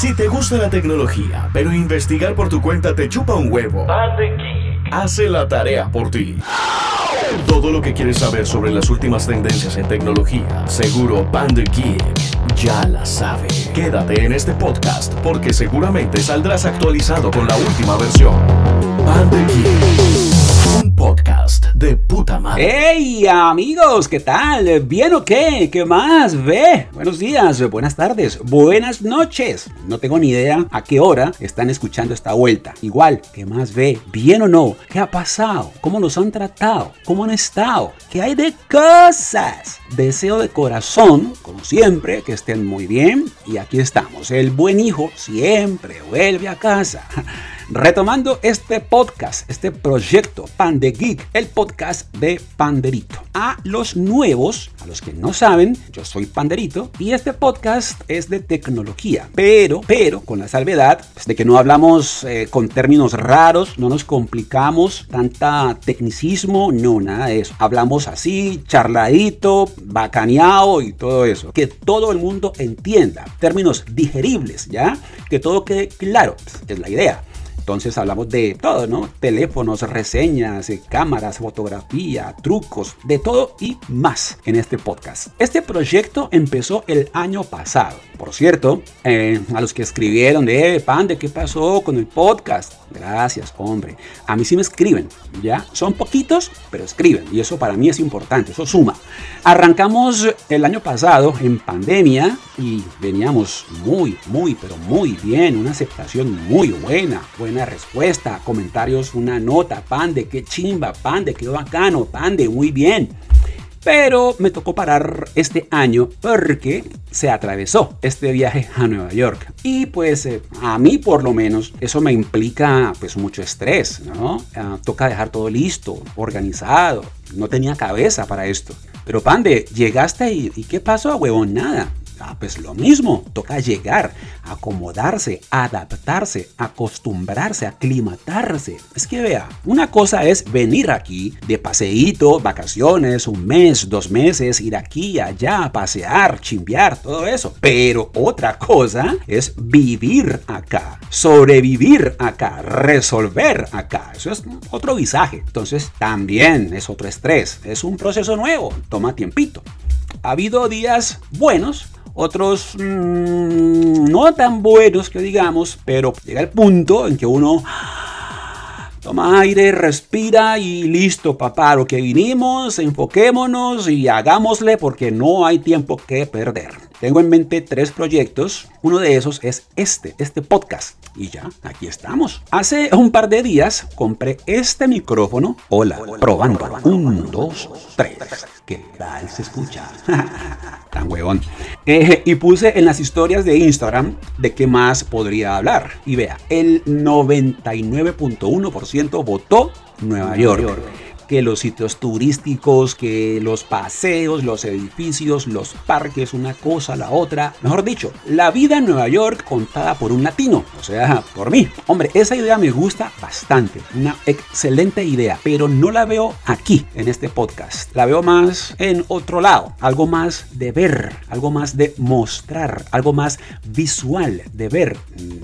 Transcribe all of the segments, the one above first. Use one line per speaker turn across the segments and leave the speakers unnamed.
Si te gusta la tecnología, pero investigar por tu cuenta te chupa un huevo, hace la tarea por ti. Todo lo que quieres saber sobre las últimas tendencias en tecnología, seguro Panda Geek ya la sabe. Quédate en este podcast porque seguramente saldrás actualizado con la última versión. Panda Geek, un podcast de puta madre.
¡Hey amigos! ¿Qué tal? ¿Bien o qué? ¿Qué más? Ve. Buenos días, buenas tardes, buenas noches. No tengo ni idea a qué hora están escuchando esta vuelta. Igual, ¿qué más ve? ¿Bien o no? ¿Qué ha pasado? ¿Cómo nos han tratado? ¿Cómo han estado? ¿Qué hay de cosas? Deseo de corazón, como siempre, que estén muy bien. Y aquí estamos. El buen hijo siempre vuelve a casa. Retomando este podcast, este proyecto Pan de Geek, el podcast de Panderito. A los nuevos, a los que no saben, yo soy Panderito y este podcast es de tecnología, pero, pero con la salvedad pues, de que no hablamos eh, con términos raros, no nos complicamos, tanta tecnicismo, no, nada de eso. Hablamos así, charladito, bacaneado y todo eso. Que todo el mundo entienda, términos digeribles, ¿ya? Que todo quede claro, pues, es la idea. Entonces hablamos de todo, ¿no? Teléfonos, reseñas, eh, cámaras, fotografía, trucos, de todo y más en este podcast. Este proyecto empezó el año pasado. Por cierto, eh, a los que escribieron de, eh, pan, ¿de qué pasó con el podcast? Gracias, hombre. A mí sí me escriben, ¿ya? Son poquitos, pero escriben. Y eso para mí es importante, eso suma. Arrancamos el año pasado en pandemia y veníamos muy, muy, pero muy bien. Una aceptación muy buena. Buena respuesta, comentarios, una nota. Pan de qué chimba, pan de qué bacano, pan de muy bien. Pero me tocó parar este año porque se atravesó este viaje a Nueva York. Y pues eh, a mí por lo menos eso me implica pues mucho estrés, ¿no? Ah, toca dejar todo listo, organizado. No tenía cabeza para esto. Pero Pande, llegaste y, ¿y qué pasó, huevón? Nada. Ah, pues lo mismo, toca llegar, acomodarse, adaptarse, acostumbrarse, aclimatarse. Es que vea, una cosa es venir aquí de paseíto, vacaciones, un mes, dos meses, ir aquí, allá, pasear, chimbear, todo eso. Pero otra cosa es vivir acá, sobrevivir acá, resolver acá. Eso es otro visaje. Entonces también es otro estrés. Es un proceso nuevo, toma tiempito. Ha habido días buenos, otros mmm, no tan buenos que digamos, pero llega el punto en que uno toma aire, respira y listo, papá, lo que vinimos, enfoquémonos y hagámosle porque no hay tiempo que perder. Tengo en mente tres proyectos. Uno de esos es este, este podcast. Y ya, aquí estamos. Hace un par de días compré este micrófono. Hola, probando. Un, dos, tres. ¿Qué tal se escucha? Tan huevón. Eh, y puse en las historias de Instagram de qué más podría hablar. Y vea, el 99.1% votó Nueva. York que los sitios turísticos, que los paseos, los edificios, los parques, una cosa, la otra. Mejor dicho, la vida en Nueva York contada por un latino, o sea, por mí. Hombre, esa idea me gusta bastante, una excelente idea, pero no la veo aquí, en este podcast. La veo más en otro lado, algo más de ver, algo más de mostrar, algo más visual de ver,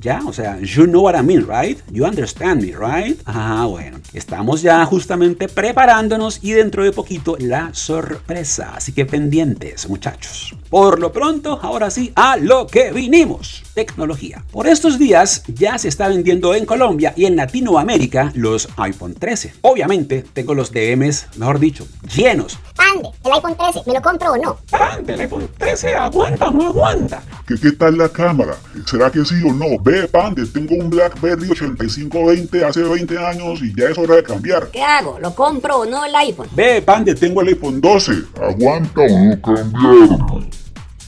¿ya? O sea, you know what I mean, right? You understand me, right? Ah, bueno, estamos ya justamente pre preparándonos y dentro de poquito la sorpresa. Así que pendientes, muchachos. Por lo pronto, ahora sí, a lo que vinimos. Tecnología. Por estos días ya se está vendiendo en Colombia y en Latinoamérica los iPhone 13. Obviamente tengo los DMs, mejor dicho, llenos.
Pande, el iPhone 13, ¿me lo compro o no?
Pande, el iPhone 13, aguanta o no aguanta.
¿Qué, ¿Qué tal la cámara? ¿Será que sí o no? Ve, Pande, tengo un BlackBerry 8520 hace 20 años y ya es hora de cambiar.
¿Qué hago? ¿Lo compro o no el iPhone?
Ve, Pande,
Tengo el iPhone 12. ¿Aguanta o no cambiar?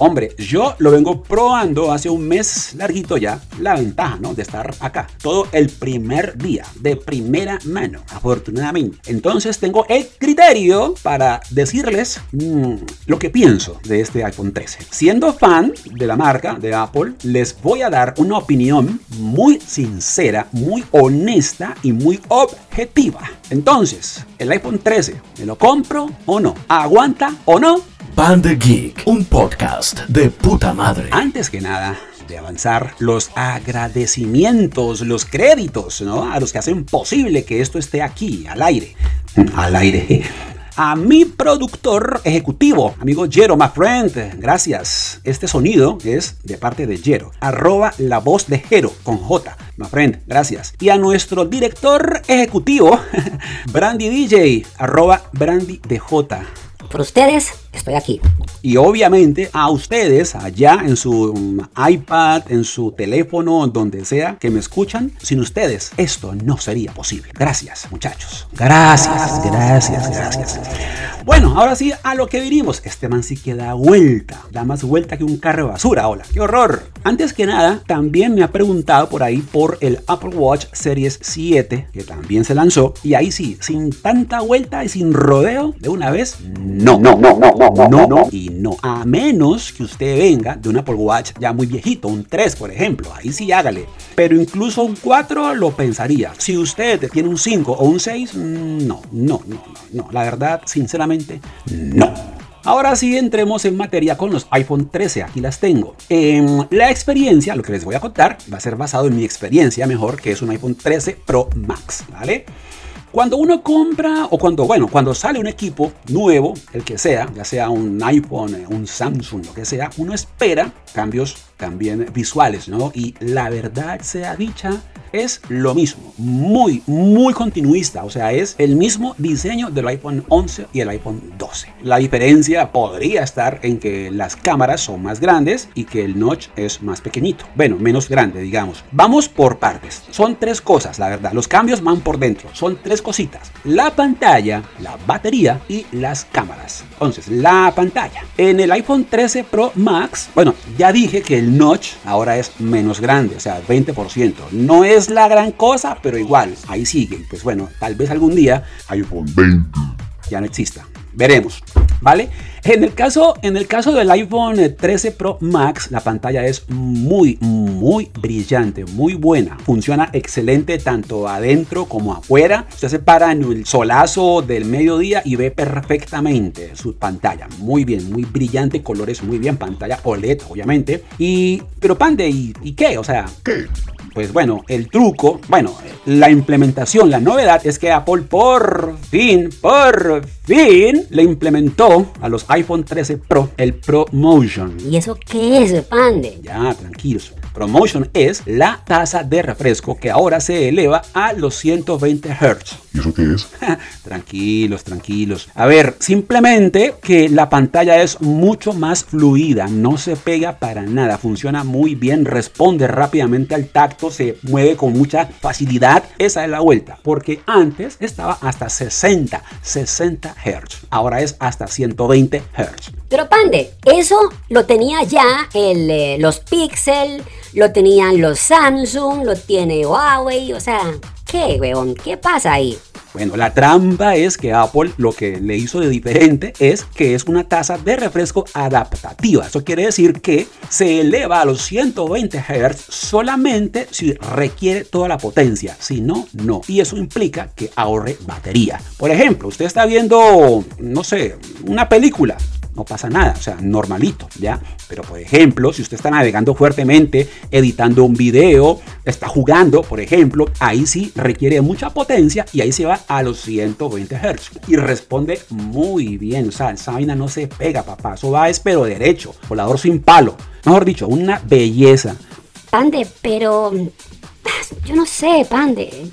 Hombre, yo lo vengo probando hace un mes larguito ya, la ventaja, ¿no? De estar acá. Todo el primer día, de primera mano, afortunadamente. Entonces tengo el criterio para decirles mmm, lo que pienso de este iPhone 13. Siendo fan de la marca, de Apple, les voy a dar una opinión muy sincera, muy honesta y muy objetiva. Entonces, el iPhone 13, ¿me lo compro o no? ¿Aguanta o no?
Panda Geek, un podcast de puta madre.
Antes que nada, de avanzar, los agradecimientos, los créditos, ¿no? A los que hacen posible que esto esté aquí, al aire. Al aire a mi productor ejecutivo, amigo Jero, my friend. Gracias. Este sonido es de parte de Jero. Arroba la voz de Jero con J. My friend, gracias. Y a nuestro director ejecutivo, Brandy DJ, arroba Brandy DJ.
Por ustedes, estoy aquí.
Y obviamente a ustedes allá en su mm, iPad, en su teléfono, donde sea que me escuchan, sin ustedes esto no sería posible. Gracias muchachos. Gracias, gracias, gracias. Bueno, ahora sí a lo que vinimos. Este man sí que da vuelta. Da más vuelta que un carro de basura. Hola, qué horror. Antes que nada, también me ha preguntado por ahí por el Apple Watch Series 7, que también se lanzó. Y ahí sí, sin tanta vuelta y sin rodeo, de una vez, no, no, no, no, no, no, no y no. A menos que usted venga de un Apple Watch ya muy viejito, un 3 por ejemplo, ahí sí hágale. Pero incluso un 4 lo pensaría. Si usted tiene un 5 o un 6, no, no, no, no. La verdad, sinceramente, no. Ahora sí entremos en materia con los iPhone 13, aquí las tengo. En la experiencia, lo que les voy a contar va a ser basado en mi experiencia mejor, que es un iPhone 13 Pro Max, ¿vale? Cuando uno compra o cuando, bueno, cuando sale un equipo nuevo, el que sea, ya sea un iPhone, un Samsung, lo que sea, uno espera cambios también visuales, ¿no? Y la verdad sea dicha, es lo mismo, muy, muy continuista, o sea, es el mismo diseño del iPhone 11 y el iPhone 12. La diferencia podría estar en que las cámaras son más grandes y que el notch es más pequeñito, bueno, menos grande, digamos. Vamos por partes, son tres cosas, la verdad, los cambios van por dentro, son tres cositas, la pantalla, la batería y las cámaras. Entonces, la pantalla. En el iPhone 13 Pro Max, bueno, ya dije que el notch ahora es menos grande, o sea, 20%. No es la gran cosa, pero igual, ahí sigue. Pues bueno, tal vez algún día
iPhone 20
ya no exista. Veremos, ¿vale? En el caso, en el caso del iPhone 13 Pro Max, la pantalla es muy, muy brillante, muy buena. Funciona excelente tanto adentro como afuera. Usted se para en el solazo del mediodía y ve perfectamente su pantalla. Muy bien, muy brillante, colores muy bien, pantalla OLED, obviamente. Y, pero Pande, ¿y, y qué? O sea,
¿Qué?
Pues bueno, el truco, bueno, la implementación, la novedad es que Apple por fin, por fin, le implementó a los iPhone 13 Pro el ProMotion.
¿Y eso qué es, pande?
Ya, tranquilos. ProMotion es la tasa de refresco que ahora se eleva a los 120 Hz.
¿Y eso qué es?
tranquilos, tranquilos. A ver, simplemente que la pantalla es mucho más fluida, no se pega para nada, funciona muy bien, responde rápidamente al tacto, se mueve con mucha facilidad. Esa es la vuelta, porque antes estaba hasta 60, 60 Hz. Ahora es hasta 120 Hz.
Pero pande, eso lo tenía ya eh, los Pixel, lo tenían los Samsung, lo tiene Huawei, o sea, ¿qué, weón? ¿Qué pasa ahí?
Bueno, la trampa es que Apple lo que le hizo de diferente es que es una tasa de refresco adaptativa. Eso quiere decir que se eleva a los 120 Hz solamente si requiere toda la potencia. Si no, no. Y eso implica que ahorre batería. Por ejemplo, usted está viendo, no sé, una película no pasa nada, o sea, normalito, ¿ya? Pero por ejemplo, si usted está navegando fuertemente, editando un video, está jugando, por ejemplo, ahí sí requiere mucha potencia y ahí se va a los 120 Hz y responde muy bien, o sea, esa vaina no se pega, papá, eso va es pero derecho, volador sin palo, mejor dicho, una belleza.
Pande, pero... Yo no sé, pande.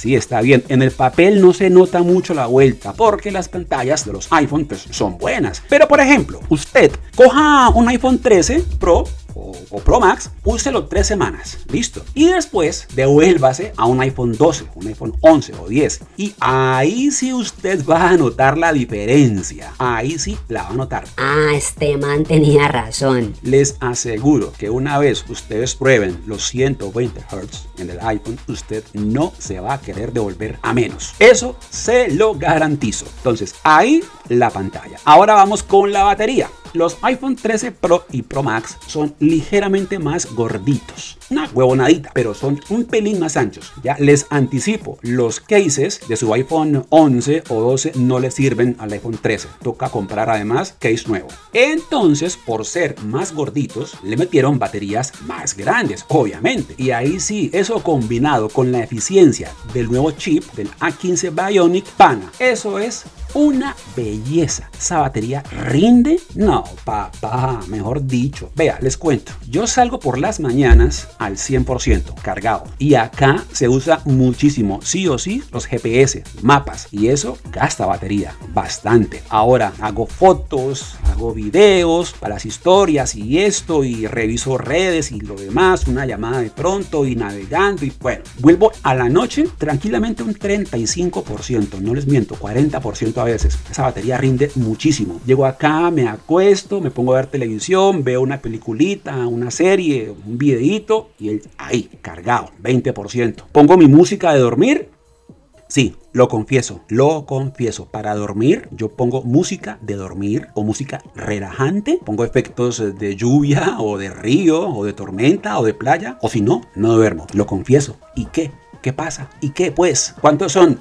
Sí, está bien. En el papel no se nota mucho la vuelta porque las pantallas de los iPhone pues, son buenas. Pero por ejemplo, usted coja un iPhone 13 Pro o, o, Pro Max, úselo tres semanas, listo. Y después devuélvase a un iPhone 12, un iPhone 11 o 10. Y ahí sí usted va a notar la diferencia. Ahí sí la va a notar.
Ah, este man tenía razón.
Les aseguro que una vez ustedes prueben los 120 Hz en el iPhone, usted no se va a querer devolver a menos. Eso se lo garantizo. Entonces, ahí la pantalla. Ahora vamos con la batería. Los iPhone 13 Pro y Pro Max son ligeramente más gorditos. Una huevonadita, pero son un pelín más anchos. Ya les anticipo, los cases de su iPhone 11 o 12 no le sirven al iPhone 13. Toca comprar además case nuevo. Entonces, por ser más gorditos, le metieron baterías más grandes, obviamente. Y ahí sí, eso combinado con la eficiencia del nuevo chip del A15 Bionic Pana, eso es una belleza. Esa batería rinde. No, papá, mejor dicho. Vea, les cuento. Yo salgo por las mañanas al 100% cargado. Y acá se usa muchísimo, sí o sí, los GPS, mapas. Y eso gasta batería bastante. Ahora hago fotos, hago videos para las historias y esto. Y reviso redes y lo demás. Una llamada de pronto y navegando. Y bueno, vuelvo a la noche tranquilamente un 35%. No les miento, 40% a veces. Esa batería rinde muchísimo. Llego acá, me acuesto, me pongo a ver televisión, veo una peliculita, una serie, un videito y el ahí, cargado, 20%. Pongo mi música de dormir. Sí, lo confieso, lo confieso. Para dormir, yo pongo música de dormir o música relajante. Pongo efectos de lluvia o de río o de tormenta o de playa. O si no, no duermo. Lo confieso. ¿Y qué? ¿Qué pasa? ¿Y qué pues? ¿Cuántos son?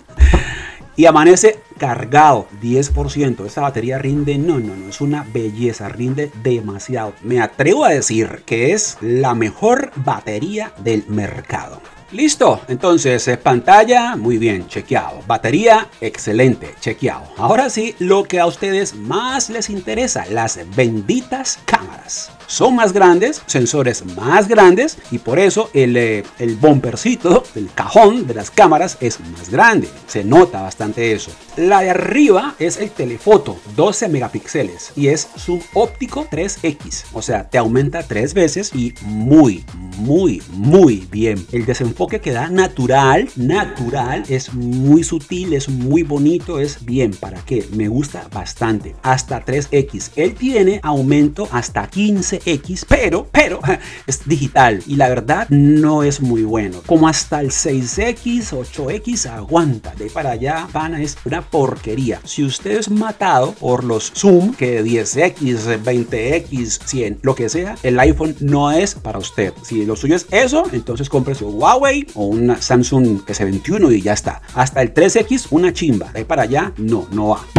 Y amanece cargado 10%. Esa batería rinde, no, no, no, es una belleza, rinde demasiado. Me atrevo a decir que es la mejor batería del mercado. Listo, entonces eh, pantalla, muy bien, chequeado. Batería, excelente, chequeado. Ahora sí, lo que a ustedes más les interesa, las benditas cámaras son más grandes, sensores más grandes y por eso el, eh, el el cajón de las cámaras es más grande. Se nota bastante eso. La de arriba es el telefoto, 12 megapíxeles y es subóptico 3X. O sea, te aumenta tres veces y muy, muy, muy bien. El desenfoque que da natural, natural, es muy sutil, es muy bonito, es bien. ¿Para qué? Me gusta bastante. Hasta 3X. Él tiene aumento hasta 15 X, pero, pero es digital y la verdad no es muy bueno. Como hasta el 6X, 8X aguanta. De para allá, van es una porquería. Si usted es matado por los Zoom, que 10X, 20X, 100, lo que sea, el iPhone no es para usted. Si lo suyo es eso, entonces cómprese un Huawei o una Samsung S21 y ya está. Hasta el 3X, una chimba. De para allá, no, no va.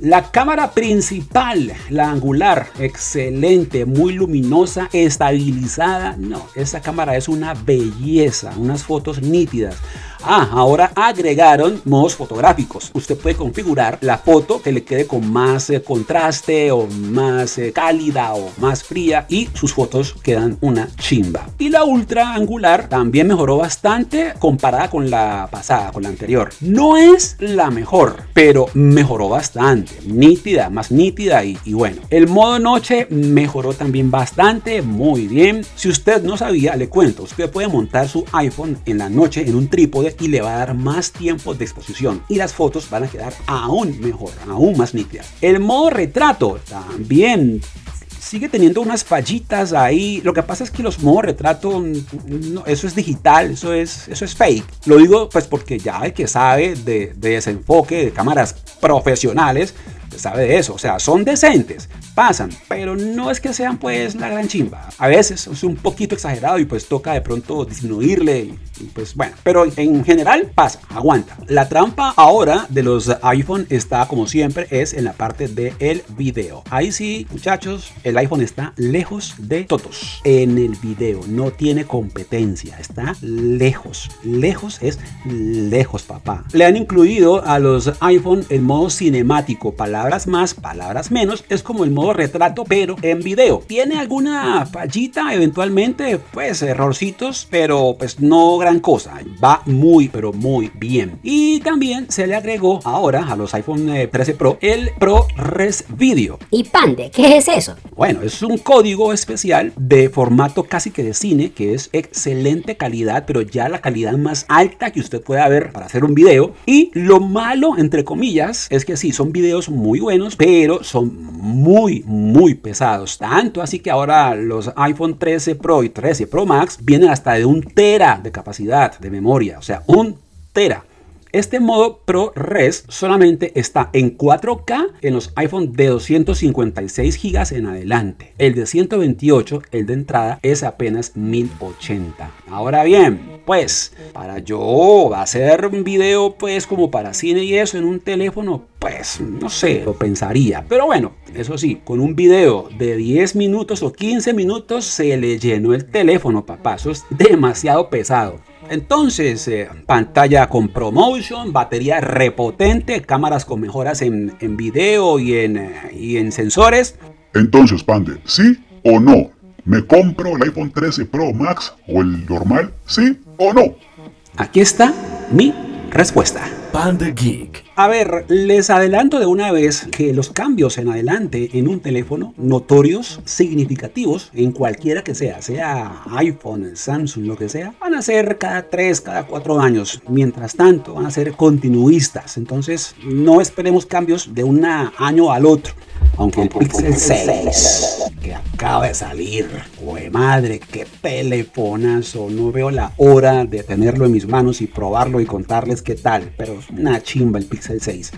La cámara principal, la angular, excelente, muy luminosa, estabilizada. No, esa cámara es una belleza, unas fotos nítidas. Ah, ahora agregaron modos fotográficos. Usted puede configurar la foto que le quede con más eh, contraste o más eh, cálida o más fría y sus fotos quedan una chimba. Y la ultra angular también mejoró bastante comparada con la pasada, con la anterior. No es la mejor, pero mejoró bastante. Nítida, más nítida y, y bueno. El modo noche mejoró también bastante, muy bien. Si usted no sabía, le cuento, usted puede montar su iPhone en la noche en un trípode y le va a dar más tiempo de exposición y las fotos van a quedar aún mejor, aún más nítidas. El modo retrato también sigue teniendo unas fallitas ahí. Lo que pasa es que los modos retrato, eso es digital, eso es, eso es fake. Lo digo pues porque ya el que sabe de, de desenfoque de cámaras profesionales, sabe de eso. O sea, son decentes, pasan, pero no es que sean pues la gran chimba. A veces es un poquito exagerado y pues toca de pronto disminuirle y, pues bueno, pero en general pasa, aguanta. La trampa ahora de los iPhone está como siempre es en la parte del el video. Ahí sí, muchachos, el iPhone está lejos de todos. En el video no tiene competencia, está lejos. Lejos es lejos, papá. Le han incluido a los iPhone el modo cinemático, palabras más, palabras menos. Es como el modo retrato, pero en video. Tiene alguna fallita, eventualmente, pues errorcitos, pero pues no gran cosa. Va muy, pero muy bien. Y también se le agregó ahora a los iPhone 13 eh, Pro el ProRes Video.
¿Y Pande? ¿Qué es eso?
Bueno, es un código especial de formato casi que de cine, que es excelente calidad, pero ya la calidad más alta que usted pueda ver para hacer un video. Y lo malo, entre comillas, es que sí, son videos muy buenos, pero son muy, muy pesados. Tanto así que ahora los iPhone 13 Pro y 13 Pro Max vienen hasta de un tera de capacidad de memoria. O sea, un tera Este modo ProRes solamente está en 4K en los iPhone de 256 GB en adelante. El de 128, el de entrada, es apenas 1080. Ahora bien, pues para yo hacer un video pues como para cine y eso en un teléfono, pues no sé, lo pensaría. Pero bueno, eso sí, con un video de 10 minutos o 15 minutos se le llenó el teléfono, papá. Eso es demasiado pesado. Entonces, eh, pantalla con promotion, batería repotente, cámaras con mejoras en, video y en, eh, y en sensores.
Entonces, Pande, ¿sí o no? ¿Me compro el iPhone 13 Pro Max o el normal? ¿Sí o no?
Aquí está mi respuesta.
Panda Geek.
A ver, les adelanto de una vez que los cambios en adelante en un teléfono, notorios, significativos, en cualquiera que sea, sea iPhone, Samsung, lo que sea, van a ser cada 3, cada 4 años. Mientras tanto, van a ser continuistas. Entonces, no esperemos cambios de un año al otro. Aunque el Pixel 6 que acaba de salir, güey madre, qué telefonazo. No veo la hora de tenerlo en mis manos y probarlo y contarles qué tal. Pero es una chimba el Pixel 6.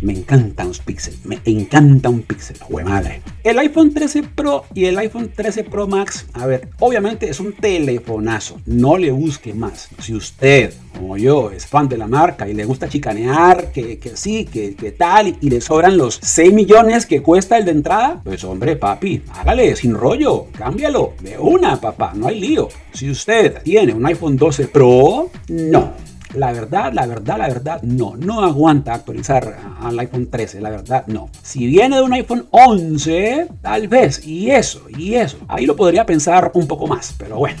Me encantan los Pixel, me encanta un Pixel, güey madre. El iPhone 13 Pro y el iPhone 13 Pro Max, a ver, obviamente es un telefonazo, no le busque más. Si usted, como yo, es fan de la marca y le gusta chicanear, que, que sí, que, que tal, y, le sobran los 6 millones que cuesta el de entrada, pues hombre, papi, hágale, sin rollo, cámbialo, de una, papá, no hay lío. Si usted tiene un iPhone 12 Pro, no la verdad, la verdad, la verdad, no. No aguanta actualizar al iPhone 13, la verdad, no. Si viene de un iPhone 11, tal vez, y eso, y eso. Ahí lo podría pensar un poco más, pero bueno.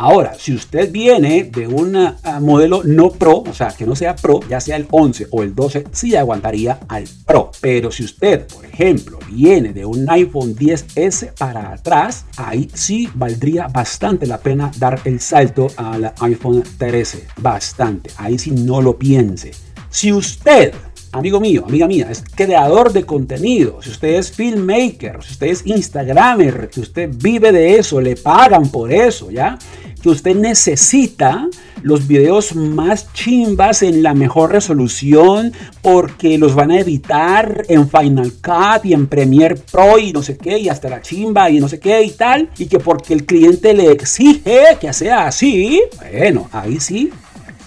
Ahora, si usted viene de un ah, modelo no Pro, o sea, que no sea Pro, ya sea el 11 o el 12, sí aguantaría al Pro. Pero si usted, por ejemplo, viene de un iPhone 10S para atrás, ahí sí valdría bastante la pena dar el salto al iPhone 13. Bastante. Ahí sí no lo piense. Si usted amigo mío, amiga mía, es creador de contenido, si usted es filmmaker, si usted es instagramer, si usted vive de eso, le pagan por eso, ¿ya? Que usted necesita los videos más chimbas en la mejor resolución porque los van a editar en Final Cut y en Premiere Pro y no sé qué y hasta la chimba y no sé qué y tal y que porque el cliente le exige que sea así, bueno, ahí sí,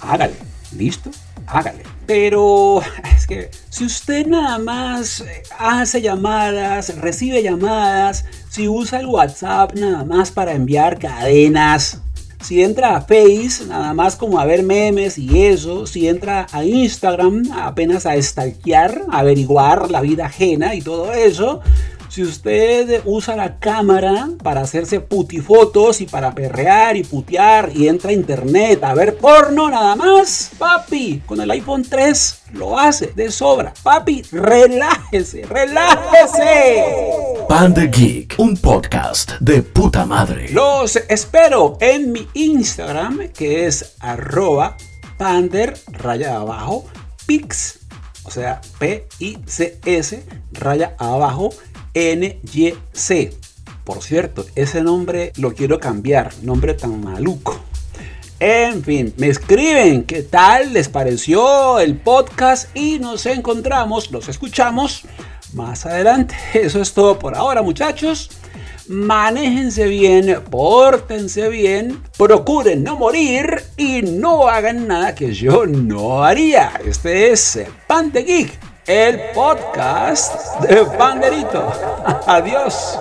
hágale, listo, hágale. Pero es que si usted nada más hace llamadas, recibe llamadas, si usa el WhatsApp nada más para enviar cadenas, si entra a Face, nada más como a ver memes y eso. Si entra a Instagram, apenas a stalkear, averiguar la vida ajena y todo eso. Si usted usa la cámara para hacerse putifotos y para perrear y putear y entra a internet a ver porno nada más, papi, con el iPhone 3 lo hace de sobra. Papi, relájese, relájese.
Panda Geek, un podcast de puta madre.
Los espero en mi Instagram que es arroba pander raya abajo pix, o sea, P-I-C-S raya abajo NYC. Por cierto, ese nombre lo quiero cambiar, nombre tan maluco. En fin, me escriben qué tal les pareció el podcast y nos encontramos, los escuchamos más adelante. Eso es todo por ahora, muchachos. Manéjense bien, pórtense bien, procuren no morir y no hagan nada que yo no haría. Este es Pan Geek el podcast de Banderito. Adiós.